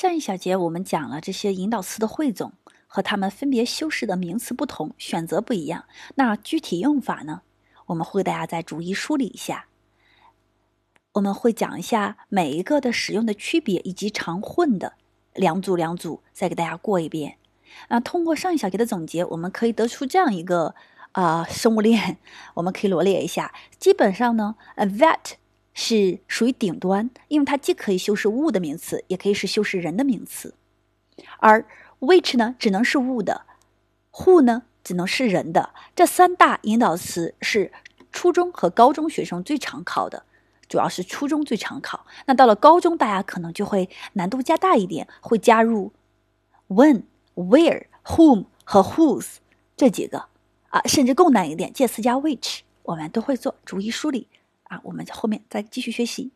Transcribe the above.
上一小节我们讲了这些引导词的汇总和它们分别修饰的名词不同，选择不一样。那具体用法呢？我们会给大家再逐一梳理一下。我们会讲一下每一个的使用的区别，以及常混的两组两组，再给大家过一遍。那通过上一小节的总结，我们可以得出这样一个啊生物链，我们可以罗列一下。基本上呢，呃，that 是属于顶端，因为它既可以修饰物的名词，也可以是修饰人的名词。而 which 呢，只能是物的；who 呢，只能是人的。这三大引导词是初中和高中学生最常考的。主要是初中最常考，那到了高中，大家可能就会难度加大一点，会加入 when、where、whom 和 whose 这几个啊，甚至更难一点，介词加 which，我们都会做，逐一梳理啊。我们后面再继续学习。